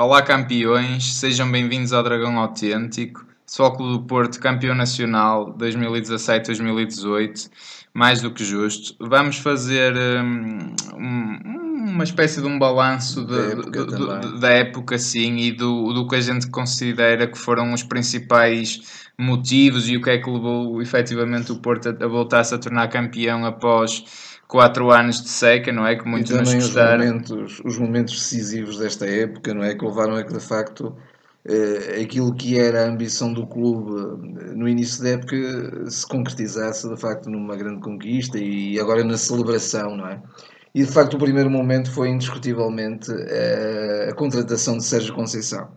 Olá campeões, sejam bem-vindos ao Dragão Autêntico. Clube do Porto, campeão nacional 2017-2018, mais do que justo. Vamos fazer hum, um, uma espécie de um balanço de, Da época do- da época, sim, e do, do que a gente considera que foram os principais motivos e o que é que levou efetivamente o Porto a, a voltar-se a tornar campeão após quatro anos de seca, não é? Que E muitos nos também os gostaram. momentos, os momentos decisivos desta época, não é? Que levaram a que, de facto, eh, aquilo que era a ambição do clube eh, no início da época se concretizasse, de facto, numa grande conquista e agora na celebração, não é? E, de facto, o primeiro momento foi, indiscutivelmente, eh, a contratação de Sérgio Conceição.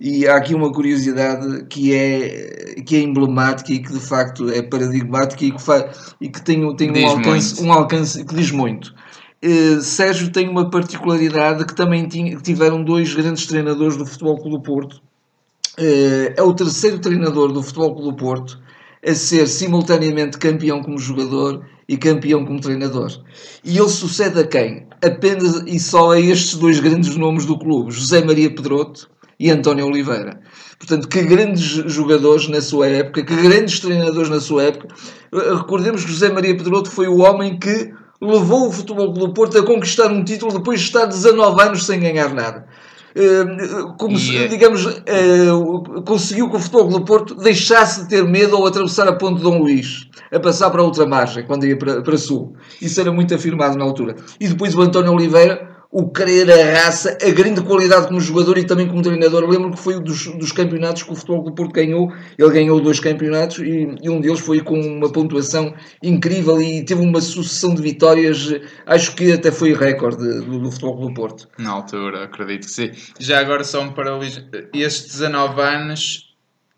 E há aqui uma curiosidade que é, que é emblemática e que de facto é paradigmática e que, fa, e que tem, um- tem um, alcance, um alcance que diz muito. Eh, Sérgio tem uma particularidade que também tinha, tiveram dois grandes treinadores do Futebol Clube do Porto. Eh, é o terceiro treinador do Futebol Clube do Porto a ser simultaneamente campeão como jogador e campeão como treinador. E ele sucede a quem? Apenas e só a estes dois grandes nomes do clube, José Maria Pedroto e António Oliveira. Portanto, que grandes jogadores na sua época, que grandes treinadores na sua época. Eh, Recordemos que José Maria Pedroto foi o homem que levou o Futebol Clube do Porto a conquistar um título depois de estar 19 anos sem ganhar nada. Eh, Como se, é- digamos, eh, conseguiu que o Futebol Clube do Porto deixasse de ter medo ao atravessar a ponte de Dom Luís, a passar para a outra margem, quando ia para, para sul. Isso era muito afirmado na altura. E depois o António Oliveira, o querer a raça, a grande qualidade como jogador e também como treinador. Lembro que foi um dos, dos campeonatos que o Futebol do Porto ganhou. Ele ganhou dois campeonatos e, e um deles foi com uma pontuação incrível e teve uma sucessão de vitórias, acho que até foi recorde do, do Futebol do Porto. Na altura, acredito que sim. Já agora um paralelismo. Estes 19 anos,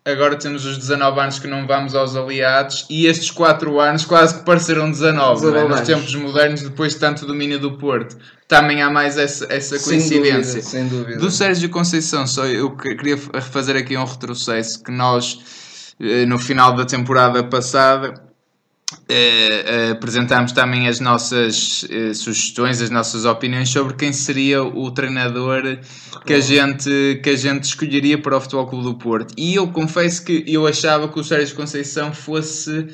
agora temos os 19 anos que não vamos aos aliados e estes 4 anos quase que pareceram 19, não é? 19 nos tempos modernos, depois de tanto domínio do Porto. Também há mais essa, essa Sem coincidência. dúvida, sem dúvida. Do Sérgio Conceição, só eu que- queria fazer aqui um retrocesso que nós, eh, no final da temporada passada, eh, eh, apresentámos também as nossas eh, sugestões, as nossas opiniões sobre quem seria o treinador que a gente, que a gente escolheria para o Futebol Clube do Porto. E eu confesso que eu achava que o Sérgio Conceição fosse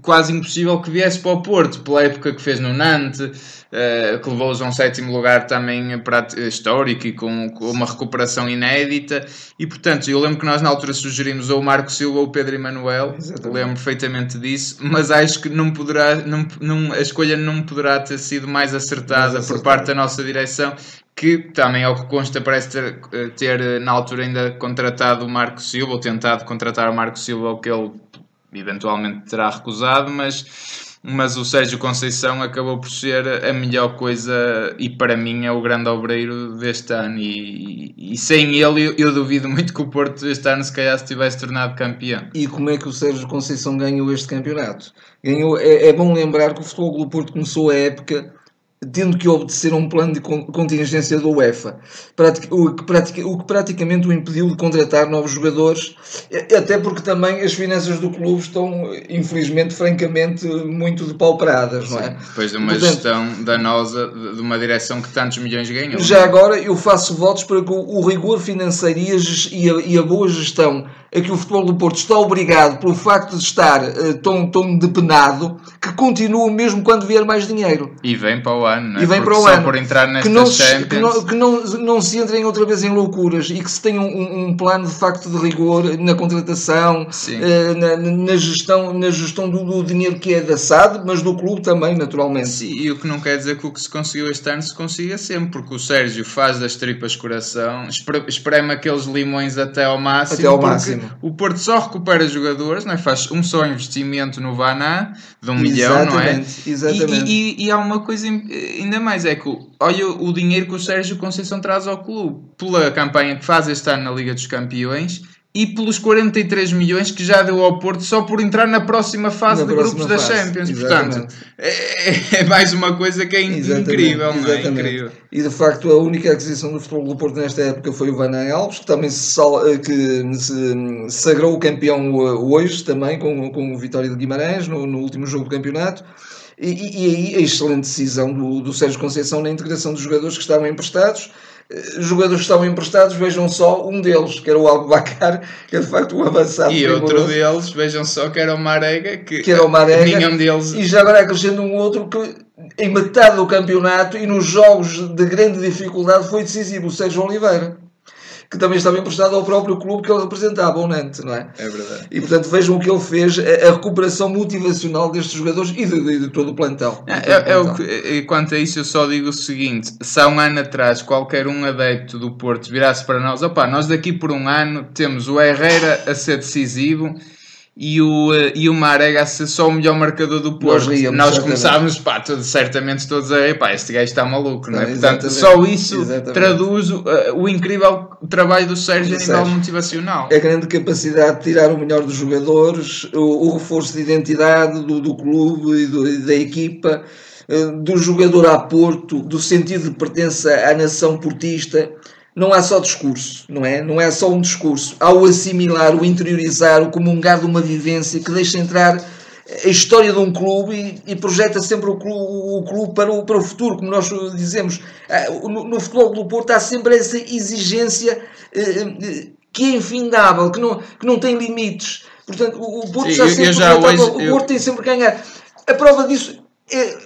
quase impossível que viesse para o Porto, pela época que fez no Nantes, eh, que levou-os a um sétimo lugar também prati- histórico e com, uma recuperação inédita. E portanto, eu lembro que nós na altura sugerimos ou o Marco Silva ou o Pedro Emanuel, lembro perfeitamente disso, mas acho que não poderá, não, não, a escolha não poderá ter sido mais acertada, Mais por acertada. parte da nossa direção. Que também, ao que consta, parece ter, eh, ter eh, na altura ainda contratado o Marco Silva, ou tentado contratar o Marco Silva, o que ele eventualmente terá recusado, mas, mas o Sérgio Conceição acabou por ser a melhor coisa e para mim é o grande obreiro deste ano e, e- e sem ele eu, eu duvido muito que o Porto este ano se calhar se tivesse tornado campeão. E como é que o Sérgio Conceição ganhou este campeonato? Ganhou, é, é bom lembrar que o Futebol do Porto começou a época tendo que obedecer a um plano de con- contingência da UEFA, o que, praticamente o impediu de contratar novos jogadores, até porque também as finanças do clube estão, infelizmente, francamente, muito depauperadas, não é? Depois de uma Portanto- gestão danosa, de uma direção que tantos milhões ganhou. Já agora eu faço votos para que o, rigor financeiro e a, e a- boa gestão a que o futebol do Porto está obrigado pelo facto de estar eh, tão, tão depenado que continue mesmo quando vier mais dinheiro. E vem para o ano, é? E vem Porque para o ano. por entrar Que não, se, Champions... que, não, que não, não se entrem outra vez em loucuras e que se tenha um, um plano de facto de rigor na contratação, eh, na, na gestão, na gestão do, do dinheiro que é da SAD, mas do clube também, naturalmente. Sim, e o que não quer dizer que o que se conseguiu este ano se consiga sempre, porque o Sérgio faz das tripas coração, espre- espreme aqueles limões até ao máximo, Até ao máximo. o Porto só recupera jogadores, não é? faz um só investimento no Vaná de um milhão, não é? Exatamente, exatamente. E, e- e há uma coisa ainda mais, é que olha o dinheiro que o Sérgio Conceição traz ao clube, pela campanha que faz este ano na Liga dos Campeões e pelos 43 milhões que já deu ao Porto só por entrar na próxima fase Na de próxima grupos da fase, Champions. exatamente. Portanto, é, é mais uma coisa que é Exatamente, incrível, é? Incrível. E de facto a única aquisição do futebol do Porto nesta época foi o Van Alves, que também se, eh, que se sagrou o campeão eh, hoje também com, com o Vitória de Guimarães no, no último jogo do campeonato. E, aí a excelente decisão do, do Sérgio Conceição na integração dos jogadores que estavam emprestados. jogadores que estavam emprestados, vejam só um deles, que era o Albacar, que é de facto um avançado. E outro deles, vejam só, que era o Marega, que, que era o Marega, nenhum deles. E já agora acrescento um outro que em metade do campeonato e nos jogos de grande dificuldade foi decisivo, o Sérgio Oliveira que também estava emprestado ao próprio clube que ele representava, o Nantes, não é? É verdade. E portanto vejam o que ele fez, a, recuperação motivacional destes jogadores e de, de, de todo o plantel. É, é, é o que, quanto a isso, eu só digo o seguinte: se há um ano atrás qualquer um adepto do Porto virasse para nós, opá, nós daqui por um ano temos o Herrera a ser decisivo e o, eh, e o Marega a ser só o melhor marcador do Porto. Nós, ríamos, Nós começávamos, pá, todo, certamente todos a pá, este gajo está maluco, não é? Portanto, só isso exatamente. traduz o, uh, o, incrível trabalho do Sérgio a nível motivacional. A grande capacidade de tirar o melhor dos jogadores, o, o reforço de identidade do, do clube e, do, e da equipa, uh, do jogador a Porto, do sentido de pertença à nação portista não há só discurso, não é? Não é só um discurso. Há o assimilar, o interiorizar, o comungar de uma vivência que deixa entrar a história de um clube e, e projeta sempre o clube, o clube, para, o, para o futuro, como nós dizemos. Ah, no, no futebol do Porto há sempre essa exigência eh, eh, que é infindável, que não, que não tem limites. Portanto, o, Porto Sim, sempre já hoje, o Porto eu... tem sempre que ganhar. A prova disso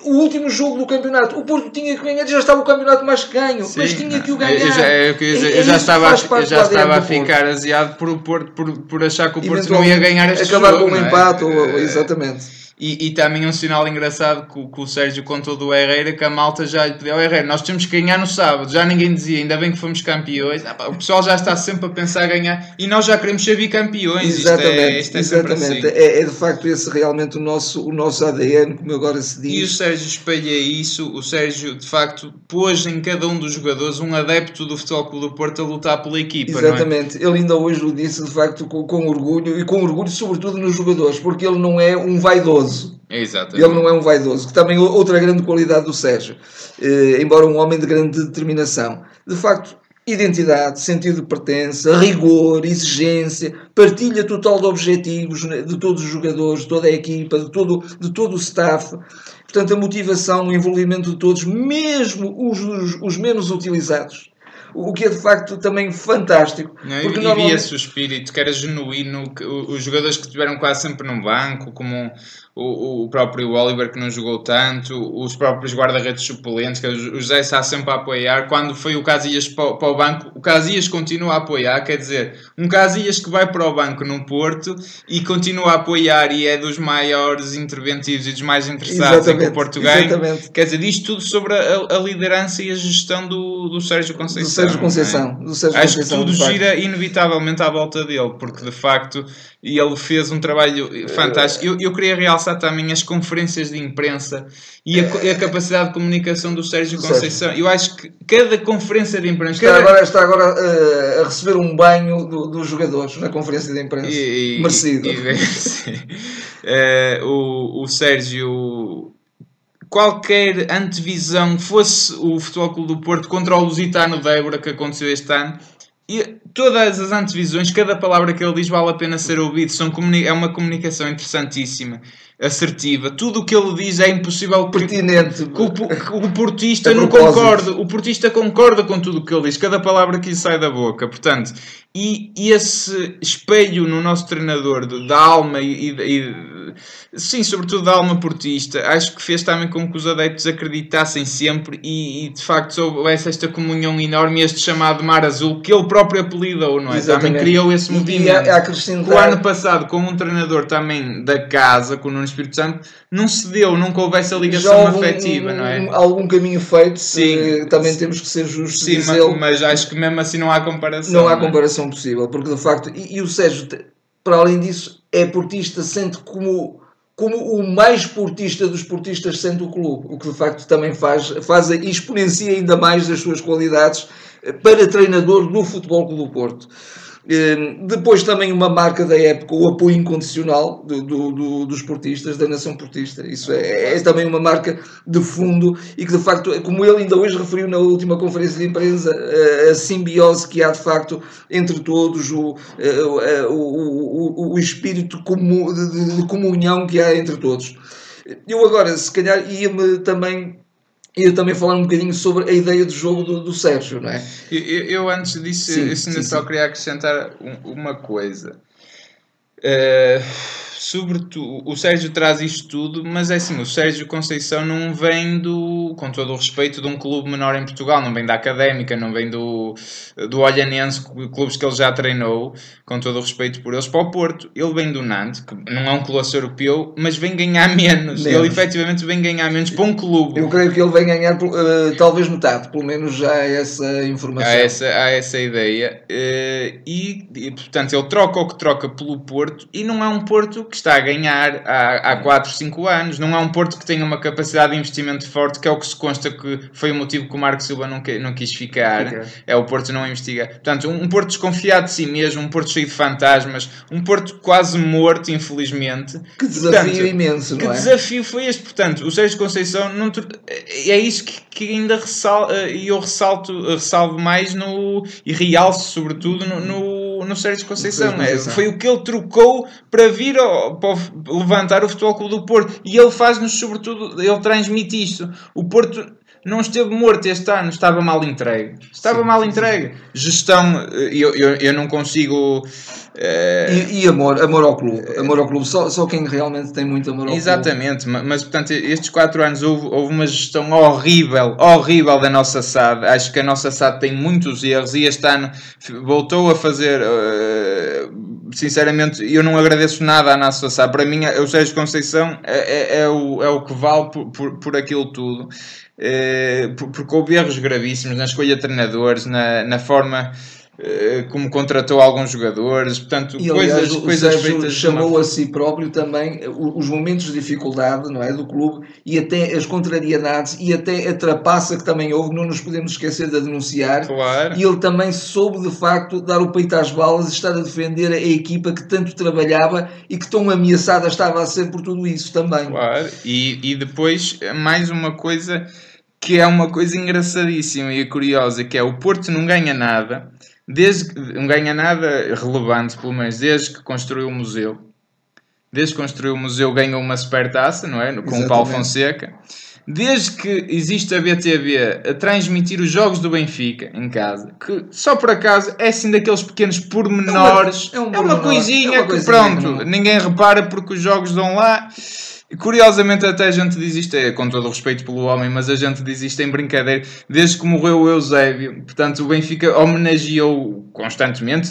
o último jogo do campeonato, o Porto tinha que ganhar, já estava o campeonato mais que ganho, Sim, mas tinha que o ganhar. Eu já, eu, eu, eu, já estava, eu já estava a ficar aziado por, por, por, por achar que o Porto não ia ganhar este acabar jogo. Acabar com um empate, é? ou, exatamente. E, e também um sinal engraçado que, que o Sérgio contou do Herrera, que a malta já lhe pediu ao Herrera, nós temos que ganhar no sábado, já ninguém dizia, ainda bem que fomos campeões, ah, pá, o pessoal já está sempre a pensar a ganhar e nós já queremos ser bicampeões. Exatamente, isto é, isto é exatamente. Assim. É, é, de facto esse realmente o nosso, o nosso ADN, como agora se diz. E o Sérgio espelha isso, o Sérgio de facto pôs em cada um dos jogadores um adepto do Futebol Clube do Porto a lutar pela equipa. É? Exatamente, é? ele ainda hoje o disse de facto com, com orgulho e com orgulho sobretudo nos jogadores, porque ele não é um vaidoso. Exatamente. Ele não é um vaidoso, que também outra grande qualidade do Sérgio, eh, embora um homem de grande determinação. De facto, identidade, sentido de pertença, rigor, exigência, partilha total de objetivos né, de todos os jogadores, de toda a equipa, de todo, de todo o staff. Portanto, a motivação, o envolvimento de todos, mesmo os, os menos utilizados o que é de facto também fantástico. Não, porque e normalmente... via-se o espírito que era genuíno, que os jogadores que estiveram quase sempre num banco, como o, o próprio Oliver que não jogou tanto, os próprios guarda-redes suplentes, que o José está sempre a apoiar. Quando foi o Casillas para, para, o banco, o Casillas continua a apoiar, quer dizer, um Casillas que vai para o banco no Porto e continua a apoiar e é dos maiores interventivos e dos mais interessados em que o Porto ganhe. Quer dizer, diz tudo sobre a, a, liderança e a gestão do, do Sérgio Conceição. Do Sérgio Conceição. É? Sérgio Acho Conceição, que tudo gira inevitavelmente à volta dele, porque de facto ele fez um trabalho fantástico. Eu, eu queria realçar também as conferências de imprensa e a, a capacidade de comunicação do Sérgio Conceição. Eu acho que cada conferência de imprensa. Está cada... agora, está agora uh, a receber um banho do, dos jogadores na conferência de imprensa. E, Merecido. E, uh, o, o Sérgio qualquer antevisão fosse o Futebol Clube do Porto contra o Lusitano de Évora que aconteceu este ano todas as antevisões, cada palavra que ele diz vale a pena ser ouvido. São é uma comunicação interessantíssima assertiva. Tudo o que ele diz é impossível pertinente. Que, o, que o portista não concorda. O portista concorda com tudo o que ele diz, cada palavra que lhe sai da boca. Portanto, e, e esse espelho no nosso treinador de, da alma e, e, sim, sobretudo da alma portista, acho que fez também com que os adeptos acreditassem sempre e, e de facto houvesse esta comunhão enorme, este chamado Mar Azul, que ele próprio apelidou, não é? Exatamente. Também criou esse movimento. E, a, a acrescentar... O ano passado, com um treinador também da casa, com o Nuno Espírito Santo, não se deu, nunca houvesse a ligação afetiva, não é? Algum caminho feito, sim, também sim. temos que ser justos. Sim, mas, mas, acho que mesmo assim não há comparação. Não há não é? comparação possível, porque de facto, e, e, o Sérgio, para além disso, é portista, sente como, como o mais portista dos portistas, sente o clube, o que de facto também faz, faz exponencia ainda mais as suas qualidades eh, para treinador do Futebol Clube do Porto. Ehm, depois também uma marca da época, o apoio incondicional do, do, do, dos portistas, da nação portista. Isso é, é, também uma marca de fundo e que de facto, como ele ainda hoje referiu na última conferência de imprensa, a, a simbiose que há de facto entre todos, o, o, o, o espírito de, de comunhão que há entre todos. Eu agora, se calhar, ia-me também ia também falar um bocadinho sobre a ideia de jogo do, do Sérgio, não é? Eu, eu antes disso, sim, eu sim, só sim. queria acrescentar uma coisa. Uh, sobretudo, o Sérgio traz isto tudo, mas é assim, o Sérgio Conceição não vem do, com todo o respeito, de um clube menor em Portugal, não vem da Académica, não vem do, do Olhanense, clubes que ele já treinou, com todo o respeito por eles, para o Porto. Ele vem do Nantes, que não é um colosso europeu, mas vem ganhar menos. menos. Ele efetivamente vem ganhar menos para um clube. Eu creio que ele vem ganhar uh, talvez metade, pelo menos já há essa informação. Há essa, há essa ideia. Uh, e, e, portanto, ele troca o que troca pelo Porto, e não é um Porto que está a ganhar há, há 4, 5 anos. Não é um Porto que tenha uma capacidade de investimento forte, que é o que se consta que foi o motivo que o Marco Silva não, que, não quis ficar. Okay. É o Porto não investigar. Portanto, um, um Porto desconfiado de si mesmo, um Porto cheio de fantasmas, um Porto quase morto, infelizmente. Que desafio portanto, imenso, que não é? desafio foi este? Portanto, o Sérgio Conceição não, é isso que, que ainda ressal, eh, eu ressalto, ressalvo mais no, e realço sobretudo no, no, no Sérgio Conceição. É, foi o que ele trocou para vir ao, para levantar o Futebol Clube do Porto e ele faz-nos sobretudo, ele transmite isto. O Porto não esteve morto este ano, estava mal entregue. Estava sim, mal entregue. Sim. Gestão, eh, eu, eu, eu não consigo. Uh... E, e, amor, amor ao clube. Amor ao clube. Só, só quem realmente tem muito amor ao Exatamente, clube. Mas, mas portanto, estes quatro anos houve, houve uma gestão horrível, horrível da nossa SAD. Acho que a nossa SAD tem muitos erros e este ano voltou a fazer. Uh, sinceramente, eu não agradeço nada à nossa SAD. Para mim, o Sérgio Conceição é, é, é, o, é o que vale por, por, por aquilo tudo. Eh, porque houve erros gravíssimos na escolha de treinadores, na, na forma como contratou alguns jogadores, portanto, e, coisas, aliás, coisas feitas. chamou uma... a si próprio também os momentos de dificuldade não é, do clube e até as contrariedades e até a trapaça que também houve, não nos podemos esquecer de denunciar. Claro. E ele também soube de facto dar o peito às balas e estar a defender a equipa que tanto trabalhava e que tão ameaçada estava a ser por tudo isso também. Claro, e, e depois mais uma coisa que é uma coisa engraçadíssima e curiosa, que é o Porto não ganha nada, desde que, não ganha nada relevante, pelo menos desde que construiu o museu. Desde que construiu o museu ganhou uma supertaça, não é? Com Exatamente. o Paulo Fonseca. Desde que existe a BTV a transmitir os jogos do Benfica em casa, que só por acaso é assim daqueles pequenos pormenores, é uma, é uma, é uma coisinha é uma que pronto, ninguém repara porque os jogos dão lá Curiosamente, até a gente diz isto, é, com todo o respeito pelo homem, mas a gente diz isto em brincadeira, desde que morreu o Eusébio. Portanto, o Benfica homenageou constantemente,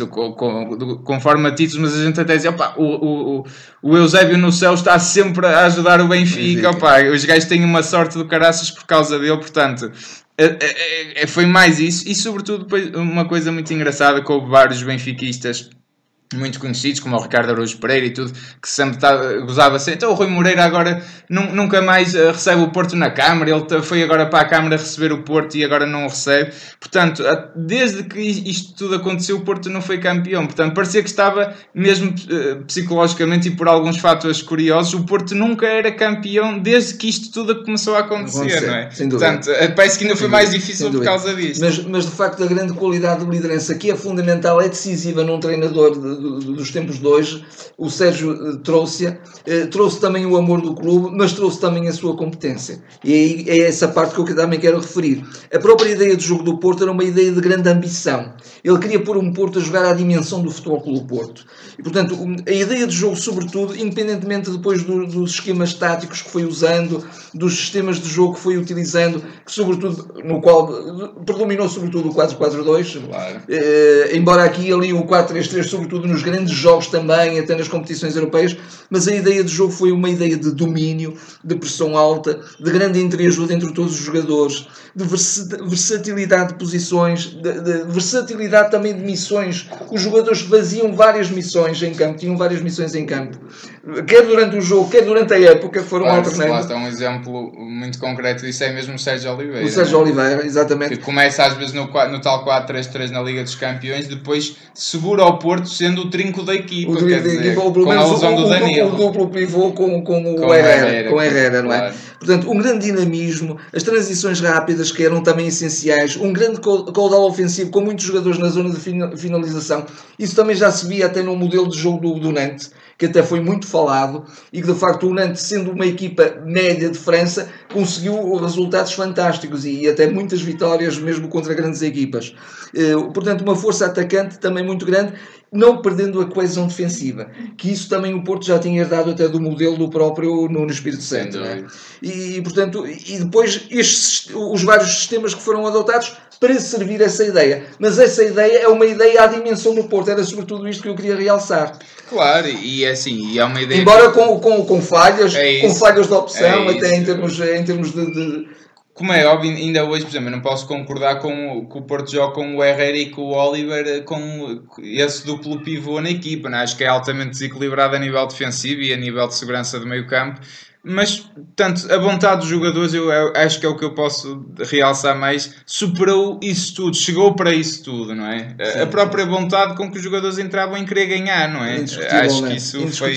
conforme a títulos, mas a gente até diz: opa, o, o, o Eusébio no céu está sempre a ajudar o Benfica. Opa, os gajos têm uma sorte do caraças por causa dele, portanto. É, é, é, foi mais isso, e sobretudo uma coisa muito engraçada que houve vários benfiquistas muito conhecidos, como o Ricardo Araújo Pereira e tudo, que sempre tá, gozava assim. Então o Rui Moreira agora nunca mais uh, recebe o Porto na Câmara, ele foi agora para a Câmara receber o Porto e agora não o recebe. Portanto, desde que isto tudo aconteceu, o Porto não foi campeão. Portanto, parecia que estava, mesmo uh, psicologicamente e por alguns fatores curiosos, o Porto nunca era campeão desde que isto tudo começou a acontecer, não é? Sem dúvida. Portanto, eh, parece que ainda foi mais difícil por causa disto. Mas, mas de facto, a grande qualidade de liderança que é fundamental, é decisiva num treinador de dos tempos de hoje, o Sérgio eh, trouxe, eh, trouxe também o amor do clube, mas trouxe também a sua competência. E aí é essa parte que eu também quero referir. A própria ideia do jogo do Porto era uma ideia de grande ambição. Ele queria pôr um Porto a jogar à dimensão do Futebol Clube Porto. E, portanto, a ideia de jogo, sobretudo, independentemente depois do, dos esquemas táticos que foi usando, dos sistemas de jogo que foi utilizando, que sobretudo, no qual predominou sobretudo o 4-4-2, claro. eh, embora aqui ali o 4-3-3, sobretudo nos grandes jogos também, até nas competições europeias, mas a ideia de jogo foi uma ideia de domínio, de pressão alta, de grande entreajuda entre todos os jogadores, de versatilidade de posições, de, de versatilidade também de missões. Os jogadores faziam várias missões em campo, tinham várias missões em campo, quer durante o jogo, quer durante a época, foram claro, alternando. Lá está um exemplo muito concreto disso, é mesmo o Sérgio Oliveira. O Sérgio Oliveira, exatamente. Que começa às vezes no, no tal 4-3-3 na Liga dos Campeões, depois segura ao Porto sendo o trinco da equipa, o trinco da equipa, ou pelo menos o, do. O, duplo pivô com, com o com Herrera, Herrera, com Herrera, não é? Claro. Portanto, um grande dinamismo, as transições rápidas que eram também essenciais, um grande caudal ofensivo com muitos jogadores na zona de finalização. Isso também já se via até no modelo de jogo do, do Nantes que até foi muito falado e que de facto o Nantes, sendo uma equipa média de França, conseguiu resultados fantásticos e até muitas vitórias mesmo contra grandes equipas. Eh, portanto, uma força atacante também muito grande não perdendo a coesão defensiva, que isso também o Porto já tinha herdado até do modelo do próprio Nuno Espírito Santo. É? E, portanto, e depois estes, os vários sistemas que foram adotados para servir essa ideia. Mas essa ideia é uma ideia à dimensão do Porto, era sobretudo isto que eu queria realçar. Claro, e é assim, e é uma ideia. Embora que... com, com, com falhas, é com falhas de opção, é até em termos, em termos de, de como é óbvio, ainda hoje, por exemplo, eu não posso concordar com, com o Porto joga com o Herrera e com o Oliver, com esse duplo pivô na equipa. Não? É? Acho que é altamente desequilibrado a nível defensivo e a nível de segurança do meio campo. Mas, portanto, a vontade dos jogadores, eu, acho que é o que eu posso realçar mais, superou isso tudo, chegou para isso tudo, não é? Sim, a própria vontade com que os jogadores entravam em querer ganhar, não é? Acho que isso foi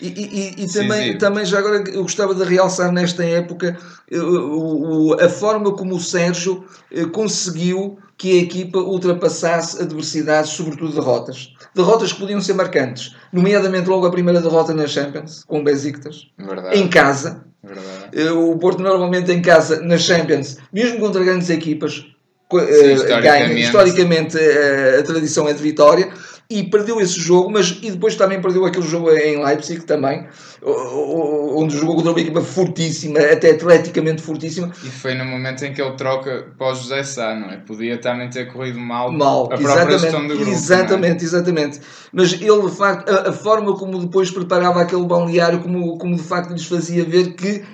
e, e, e também, também, já agora, eu gostava de realçar nesta época eh, a forma como o Sérgio eh, conseguiu que a equipa ultrapassasse adversidades, sobretudo derrotas. Derrotas que podiam ser marcantes, nomeadamente logo a primeira derrota na Champions, com o Besiktas, Verdade. em casa. Verdade. Eh, o Porto normalmente em casa, na Champions, mesmo contra grandes equipas, Sim, historicamente. ganha. Historicamente a tradição é de vitória e perdeu esse jogo, mas e depois também perdeu aquele jogo em Leipzig também, onde jogou contra uma equipa fortíssima, até atleticamente fortíssima. E foi no momento em que ele troca para o José Sá, não é? Podia também ter corrido mal, mal a própria gestão do grupo. É? Exatamente, é? exatamente. Mas ele, de facto, a, a, forma como depois preparava aquele balneário, como, como de facto lhes fazia ver que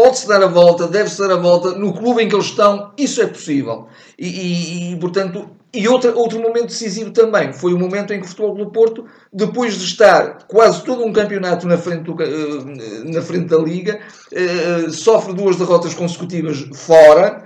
pode-se dar a volta, deve-se dar a volta, no clube em que eles estão, isso é possível. E, e, e portanto, e outra, outro momento decisivo também foi o momento em que o Futebol do Porto, depois de estar quase todo um campeonato na frente, do, eh, na frente da Liga, eh, sofre duas derrotas consecutivas fora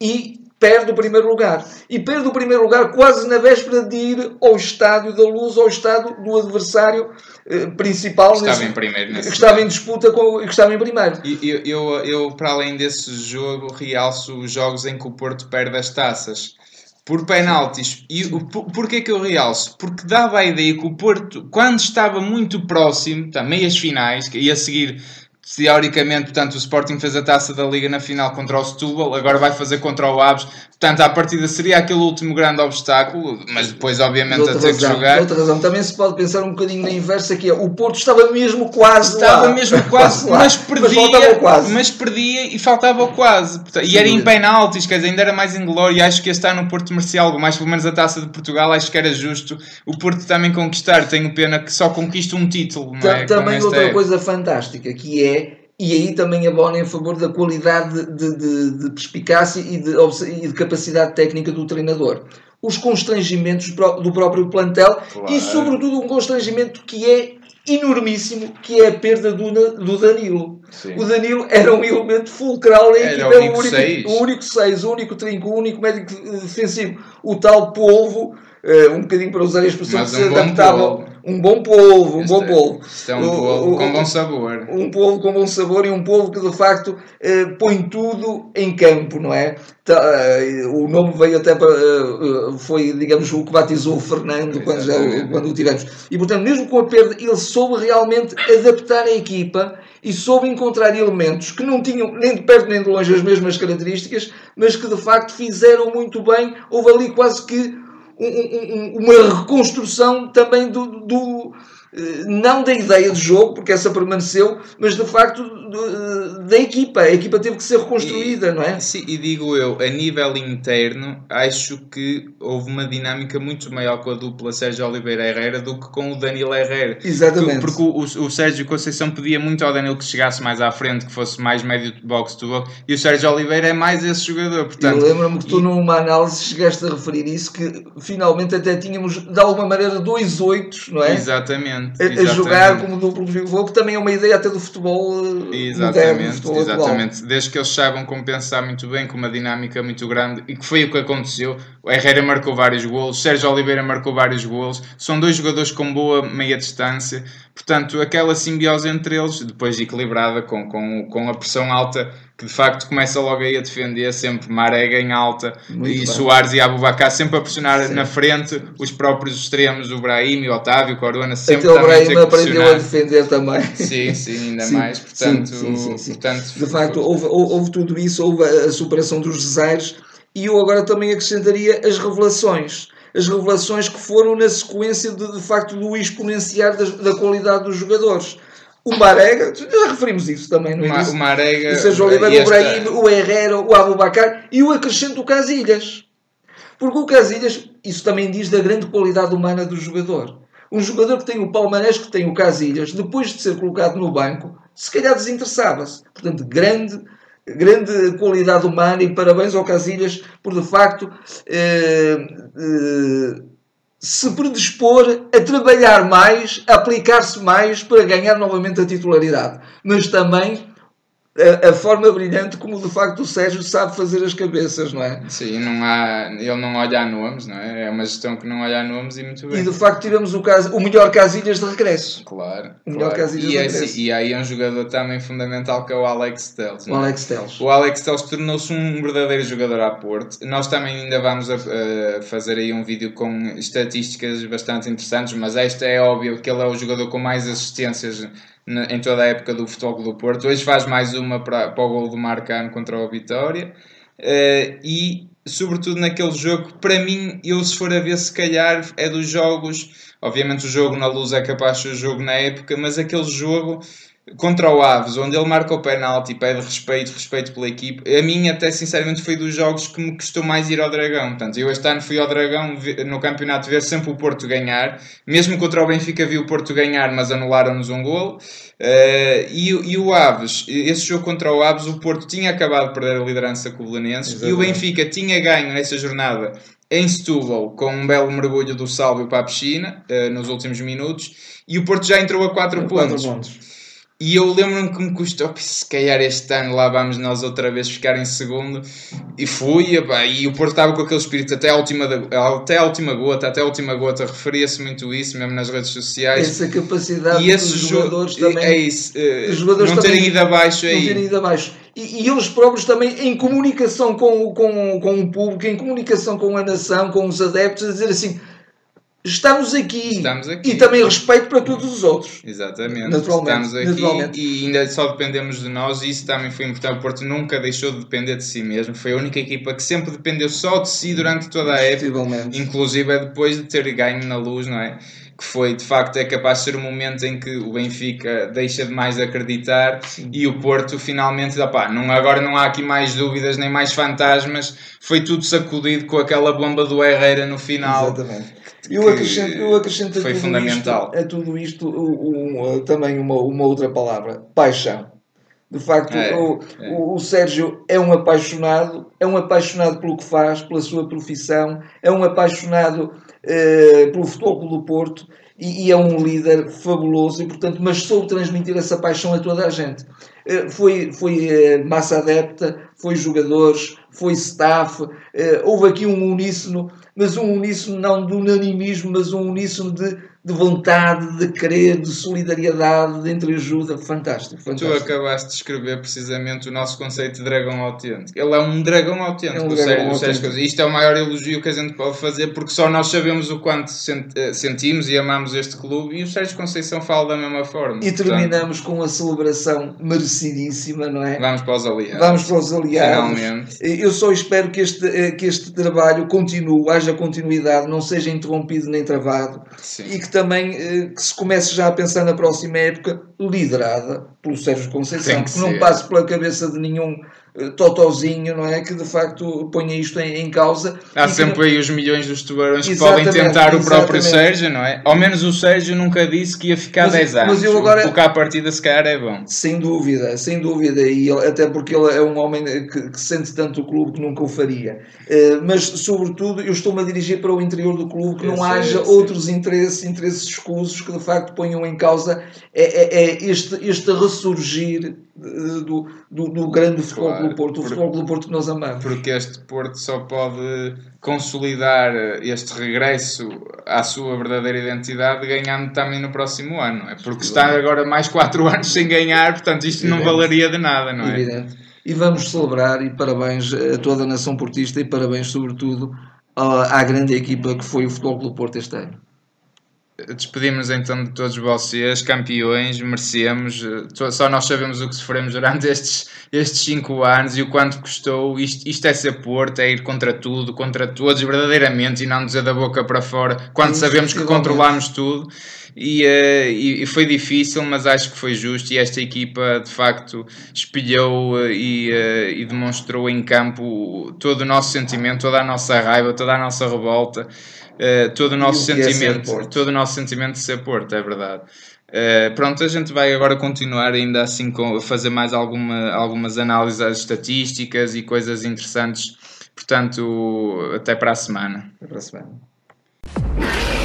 e perde o primeiro lugar. E perde o primeiro lugar quase na véspera de ir ao Estádio da Luz, ao estádio do adversário eh, principal. Que estava nesse, em primeiro. Que estava em disputa com que estava em primeiro. Eu, eu, eu, para além desse jogo, realço os jogos em que o Porto perde as taças por penaltis. E por, porquê que eu realço? Porque dava a ideia que o Porto, quando estava muito próximo, também as finais, que ia seguir teoricamente, portanto, o Sporting fez a taça da Liga na final contra o Setúbal, agora vai fazer contra o Aves. Portanto, à partida seria aquele último grande obstáculo, mas depois, obviamente, a ter razão, que jogar. outra razão, também se pode pensar um bocadinho na inversa, que é o Porto estava mesmo quase estava lá. mesmo quase, mas perdia, mas, quase. mas perdia e faltava quase. E era em penaltis, quer dizer, ainda era mais inglório. E acho que este ano o Porto merecia algo mais, pelo menos a taça de Portugal, acho que era justo o Porto também conquistar. Tenho pena que só conquista um título. É? Também outra coisa fantástica, que é e aí também abona em favor da qualidade de, de, de perspicácia e de, e de, capacidade técnica do treinador. Os constrangimentos do próprio plantel claro. e, sobretudo, um constrangimento que é enormíssimo, que é a perda do, do Danilo. Sim. O Danilo era um elemento fulcral em equipa, o único, seis. o único seis, o único trinco, o único médico defensivo, o tal polvo, uh, um bocadinho para usar a expressão Mas que um se adaptava um bom polvo, um bom é- polvo. Isto é um polvo com bom sabor. Um polvo com bom sabor e um polvo que de facto eh, põe tudo em campo, não é? Tá, eh, o nome veio até para. Eh, foi, digamos, o que batizou o Fernando quando, já, quando o tivemos. E portanto, mesmo com a perda, ele soube realmente adaptar a equipa e soube encontrar elementos que não tinham nem de perto nem de longe as mesmas características, mas que de facto fizeram muito bem. Houve ali quase que um, uma reconstrução também do, do, não da ideia de jogo, porque essa permaneceu, mas de facto da equipa. A equipa teve que ser reconstruída, e, não é? Sim, e digo eu, a nível interno, acho que houve uma dinâmica muito maior com a dupla Sérgio Oliveira Herrera do que com o Danilo Herrera. Exatamente. Porque o, o, Sérgio Conceição pedia muito ao Danilo que chegasse mais à frente, que fosse mais médio de box to box, e o Sérgio Oliveira é mais esse jogador. Portanto, eu lembro-me que tu, e... numa análise, chegaste a referir isso, que finalmente até tínhamos, de alguma maneira, dois oitos, não é? Exatamente. A, a exatamente. jogar como duplo pivô, que também é uma ideia até do futebol. Eh, exatamente, exatamente. Desde que eles saibam como pensar muito bem, com uma dinâmica muito grande, e que foi o que aconteceu. O Herrera marcou vários golos, Sérgio Oliveira marcou vários golos. São dois jogadores com boa meia distância. Portanto, aquela simbiose entre eles, depois equilibrada com, com, com a pressão alta que de facto começa logo aí a defender, sempre Marega em alta Muito e bem. Soares e Abubacar sempre a pressionar Sim. na frente os próprios extremos, o Brahim e o Otávio, o Corona, sempre que o Brahim aprendeu a defender também. Sim, sim, ainda sim, mais. Portanto, sim, portanto, de facto, houve, houve, tudo isso, houve a superação dos desaires e eu agora também acrescentaria as revelações. As revelações que foram na sequência de, de facto do exponenciar da, da qualidade dos jogadores o Marega, já referimos isso também no início. O Marega, o Sérgio Oliveira, o Brahim, o Herrera, o Abubacar e o acrescento do Casilhas. Porque o Casilhas, isso também diz da grande qualidade humana do jogador. Um jogador que tem o palmarés que tem o Casilhas, depois de ser colocado no banco, se calhar desinteressava-se. Portanto, grande, grande qualidade humana e parabéns ao Casilhas por, de facto, eh, eh, se predispor a trabalhar mais, a aplicar-se mais para ganhar novamente a titularidade. Mas também a, a, forma brilhante como de facto o Sérgio sabe fazer as cabeças, não é? Sim, não há, ele não olha a nomes, não é? É uma gestão que não olha a nomes e muito bem. E de facto tivemos o, caso, o melhor Casilhas de regresso. Claro. O melhor claro. Casilhas e, de é, regresso. e aí é um jogador também fundamental que é o Alex Telles. O Alex Telles. O Alex Telles tornou-se um verdadeiro jogador à Porto. Nós também ainda vamos a, a fazer aí um vídeo com estatísticas bastante interessantes, mas esta é óbvio que ele é o jogador com mais assistências em toda a época do Futebol do Porto. Hoje faz mais uma para, para o gol do Marcano contra o Vitória. Uh, e, sobretudo, naquele jogo, para mim, eu se for a ver, se calhar é dos jogos. Obviamente, o jogo na luz é capaz de ser o jogo na época, mas aquele jogo contra o Aves, onde ele marca o penalti, pede respeito, respeito pela equipe, a mim até sinceramente foi dos jogos que me custou mais ir ao Dragão. Portanto, eu este ano fui ao Dragão no campeonato ver sempre o Porto ganhar, mesmo contra o Benfica vi o Porto ganhar, mas anularam-nos um gol. Uh, e, e, o Aves, esse jogo contra o Aves, o Porto tinha acabado de perder a liderança com o Belenenses e o Benfica tinha ganho nessa jornada em Setúbal com um belo mergulho do Sálvio para a piscina uh, nos últimos minutos e o Porto já entrou a 4 pontos. pontos. E eu lembro-me que me custou, se calhar este ano lá vamos nós outra vez ficar em segundo. E fui, e o Porto estava com aquele espírito até a última, até a última gota, até a última gota, referia-se muito isso, mesmo nas redes sociais. Essa capacidade e esses jogadores também. É isso, uh, jogadores não terem ido abaixo aí. Não terem ido abaixo. E, e, eles próprios também em comunicação com, com, com o público, em comunicação com a nação, com os adeptos, a dizer assim Estamos aqui. Estamos aqui. E também respeito para todos os outros. Exatamente. Naturalmente. Estamos aqui naturalmente. e ainda só dependemos de nós e isso também foi importante. O Porto nunca deixou de depender de si mesmo. Foi a única equipa que sempre dependeu só de si durante toda a época. Inclusive é depois de ter ganho na luz, não é? que foi de facto é capaz de ser o momento em que o Benfica deixa de mais acreditar Sim. e o Porto finalmente opá, não, agora não há aqui mais dúvidas nem mais fantasmas foi tudo sacudido com aquela bomba do Herrera no final Exatamente. Eu acrescento, eu acrescento foi a, tudo fundamental. Isto, a tudo isto um, um, também uma, uma outra palavra: paixão. De facto, é, o, é. O, o, Sérgio é um apaixonado, é um apaixonado pelo que faz, pela sua profissão, é um apaixonado uh, pelo futebol do Porto e, e, é um líder fabuloso e, portanto, mas soube transmitir essa paixão a toda a gente. Uh, foi foi uh, massa adepta, foi jogadores, foi staff, houve aqui um uníssono mas um uníssono não de unanimismo, mas um uníssono de, de vontade, de querer, de solidariedade, de entreajuda. Fantástico, fantástico. Tu acabaste de descrever precisamente o nosso conceito de dragão autêntico. Ele é um dragão autêntico, é um dragão autêntico. Isto é o maior elogio que a gente pode fazer, porque só nós sabemos o quanto eh, sentimos e amamos este clube e o Sérgio Conceição fala da mesma forma. E terminamos com a celebração merecidíssima, não é? Vamos para os aliados. Vamos para os aliados. Finalmente. Eu só espero que este, eh, que este trabalho continue, haja continuidade, não seja interrompido nem travado Sim. e que também eh, que se comece já a pensar na próxima época liderada pelo Sérgio Conceição, que, que não passe pela cabeça de nenhum eh, totozinho, não é? Que de facto ponha isto em, em causa. Há sempre aí os milhões dos tubarões que podem tentar o próprio Sérgio, não é? Ao menos o Sérgio nunca disse que ia ficar mas, 10 anos. Mas eu agora, Porque à partida se calhar é bom. Sem dúvida, sem dúvida. E ele, até porque ele é um homem que, que, sente tanto o clube que nunca o faria. Uh, mas, sobretudo, eu estou-me a dirigir para o interior do clube que eu não sei, haja outros interesses, interesses escusos que de facto ponham em causa é, é, é este, este ressurgir do, do, do grande futebol claro, do Porto, o futebol do Porto que nós amamos. Porque este Porto só pode consolidar este regresso à sua verdadeira identidade ganhando também no próximo ano. É porque está agora mais 4 anos sem ganhar, portanto isto Evidente. não valeria de nada, não é? Evidente. E vamos celebrar e parabéns a toda a nação portista e parabéns sobretudo à grande equipa que foi o Futebol do Porto este ano. Despedimos então de todos vocês, campeões, merecemos. Só nós sabemos o que sofremos durante estes, estes cinco anos e o quanto custou. Isto, isto é ser Porto, é ir contra tudo, contra todos, verdadeiramente, e não dizer da boca para fora, quando sabemos que controlamos tudo. E, uh, e, e, foi difícil, mas acho que foi justo. E esta equipa de facto espelhou uh, e, e, demonstrou em campo todo o nosso sentimento, toda a nossa raiva, toda a nossa revolta, todo o nosso é sentimento, é todo o nosso sentimento de ser Porto, é verdade. pronto, a gente vai agora continuar ainda assim com fazer mais alguma, algumas análises às estatísticas e coisas interessantes. Portanto, até para a semana. Até para a semana.